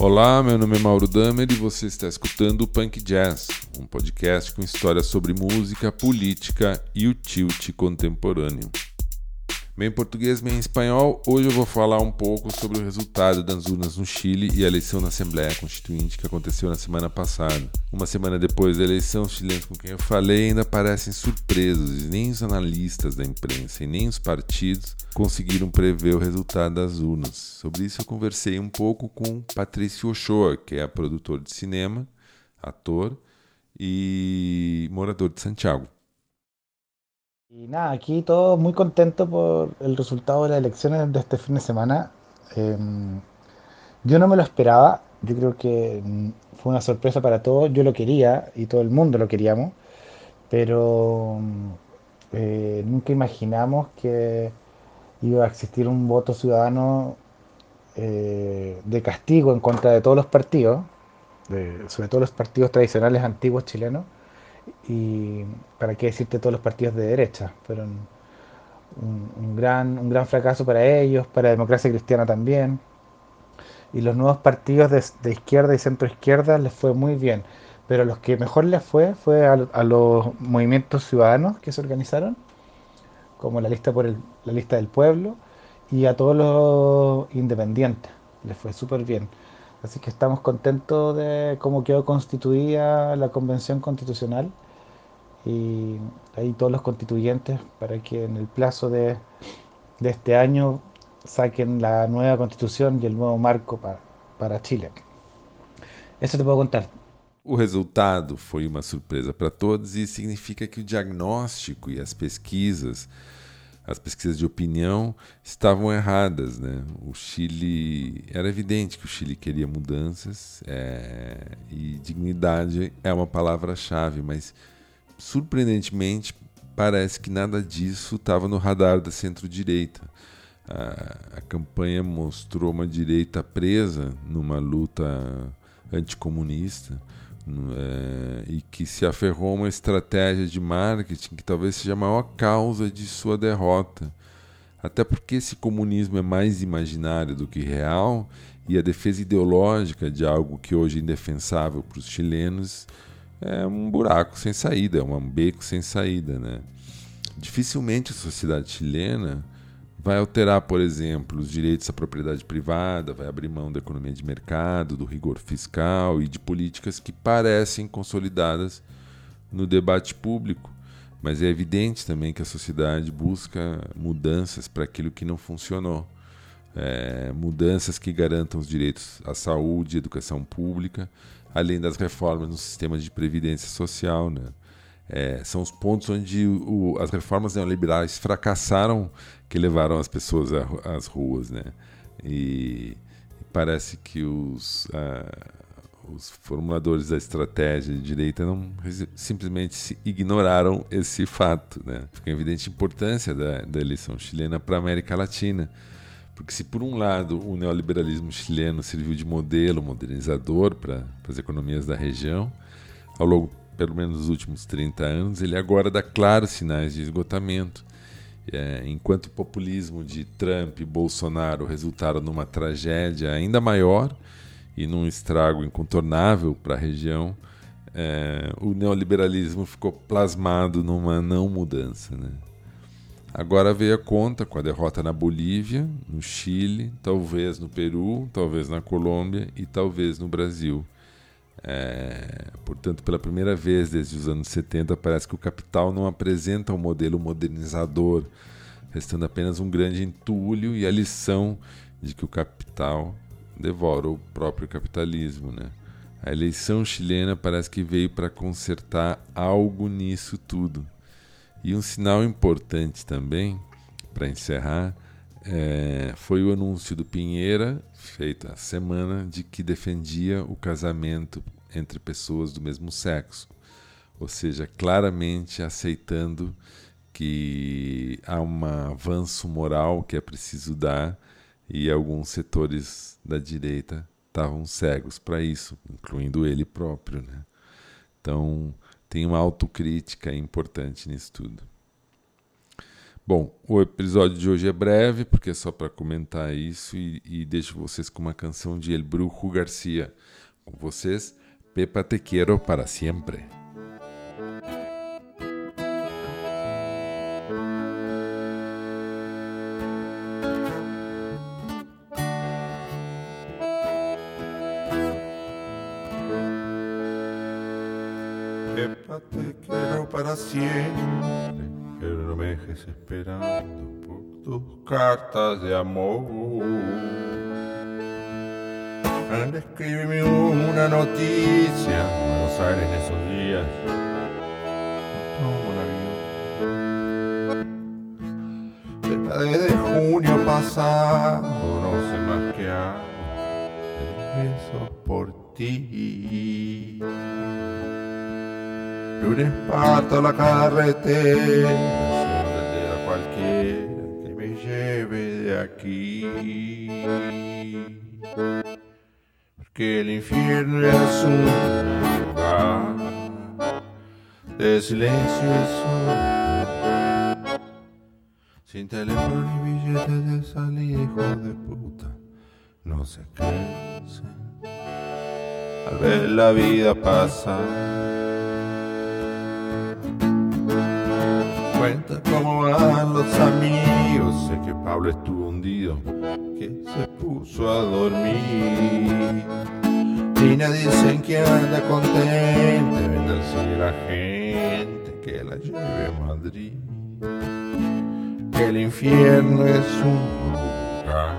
Olá, meu nome é Mauro Damer e você está escutando o Punk Jazz, um podcast com histórias sobre música, política e o tilt contemporâneo. Bem em português, bem em espanhol, hoje eu vou falar um pouco sobre o resultado das urnas no Chile e a eleição na Assembleia Constituinte que aconteceu na semana passada. Uma semana depois da eleição, os chilenos com quem eu falei ainda parecem surpresos e nem os analistas da imprensa e nem os partidos conseguiram prever o resultado das urnas. Sobre isso eu conversei um pouco com Patrício Ochoa, que é produtor de cinema, ator e morador de Santiago. Y nada, aquí todos muy contentos por el resultado de las elecciones de este fin de semana. Em, yo no me lo esperaba, yo creo que mm, fue una sorpresa para todos, yo lo quería y todo el mundo lo queríamos, pero mm, eh, nunca imaginamos que iba a existir un voto ciudadano eh, de castigo en contra de todos los partidos, sobre todo los partidos tradicionales antiguos chilenos y para qué decirte todos los partidos de derecha, fueron un, gran, un gran fracaso para ellos, para democracia cristiana también. Y los nuevos partidos de, izquierda y centro izquierda les fue muy bien, pero los que mejor les fue fue a, los movimientos ciudadanos que se organizaron, como la lista, por la lista del pueblo, y a todos los independientes, les fue súper bien. Así que estamos contentos de cómo quedó constituida la convención constitucional y ahí todos los constituyentes para que en el plazo de, de este año saquen la nueva constitución y el nuevo marco para, para Chile. Isso te vou contar. O resultado foi uma surpresa para todos e significa que o diagnóstico e as pesquisas as pesquisas de opinião estavam erradas. Né? O Chile. Era evidente que o Chile queria mudanças é, e dignidade é uma palavra-chave, mas surpreendentemente parece que nada disso estava no radar da centro-direita. A, a campanha mostrou uma direita presa numa luta anticomunista e que se aferrou a uma estratégia de marketing que talvez seja a maior causa de sua derrota. Até porque esse comunismo é mais imaginário do que real e a defesa ideológica de algo que hoje é indefensável para os chilenos é um buraco sem saída, é um beco sem saída. Né? Dificilmente a sociedade chilena vai alterar, por exemplo, os direitos à propriedade privada, vai abrir mão da economia de mercado, do rigor fiscal e de políticas que parecem consolidadas no debate público. Mas é evidente também que a sociedade busca mudanças para aquilo que não funcionou. É, mudanças que garantam os direitos à saúde educação pública, além das reformas no sistema de previdência social. Né? É, são os pontos onde o, as reformas neoliberais fracassaram que levaram as pessoas às ruas, né? E, parece que os, uh, os formuladores da estratégia de direita não simplesmente ignoraram esse fato, né? Fica evidente a importância da, da eleição chilena para a América Latina. Porque se por um lado o neoliberalismo chileno serviu de modelo modernizador para as economias da região, ao longo pelo menos nos últimos 30 anos, ele agora dá claros sinais de esgotamento. É, enquanto o populismo de Trump e Bolsonaro resultaram numa tragédia ainda maior e num estrago incontornável para a região, é, o neoliberalismo ficou plasmado numa não mudança. Né? Agora veio a conta com a derrota na Bolívia, no Chile, talvez no Peru, talvez na Colômbia e talvez no Brasil. É, portanto, pela primeira vez desde os anos 70, parece que o capital não apresenta um modelo modernizador, restando apenas um grande entulho e a lição de que o capital devora o próprio capitalismo. Né? A eleição chilena parece que veio para consertar algo nisso tudo. E um sinal importante também, para encerrar, é, foi o anúncio do Pinheira, feito a semana, de que defendia o casamento entre pessoas do mesmo sexo. Ou seja, claramente aceitando que há um avanço moral que é preciso dar e alguns setores da direita estavam cegos para isso, incluindo ele próprio. Né? Então, tem uma autocrítica importante nisso tudo. Bom, o episódio de hoje é breve, porque é só para comentar isso e, e deixo vocês com uma canção de El Brujo Garcia. Com vocês, Pepa Te Quero para sempre. Pepa, te quiero para siempre, pero no me dejes esperando por tus cartas de amor. Escríbeme una noticia, Buenos Aires en esos días. Tomo. Pepa, desde junio pasado, no sé más qué hago, besos por ti. Lunes parto la carretera, a cualquiera que me lleve de aquí. Porque el infierno es un lugar de silencio y soledad. Sin teléfono ni billetes de salida, hijo de puta, no se cansen al ver la vida pasar. Cuenta cómo van los amigos. Sé que Pablo estuvo hundido, que se puso a dormir. Tina dicen que anda contenta, vende a la gente que la lleve a Madrid. El infierno es un lugar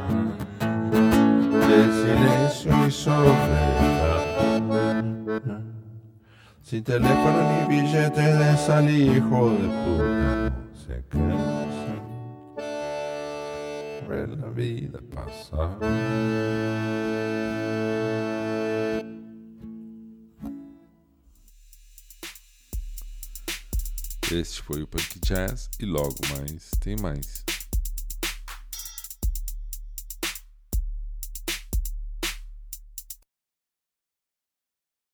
de silencio y soledad. Sin teléfono ni billete de salir, hijo de puta, se cansan. Ver la vida pasar. Este foi o Punk Jazz e logo mais tem mais.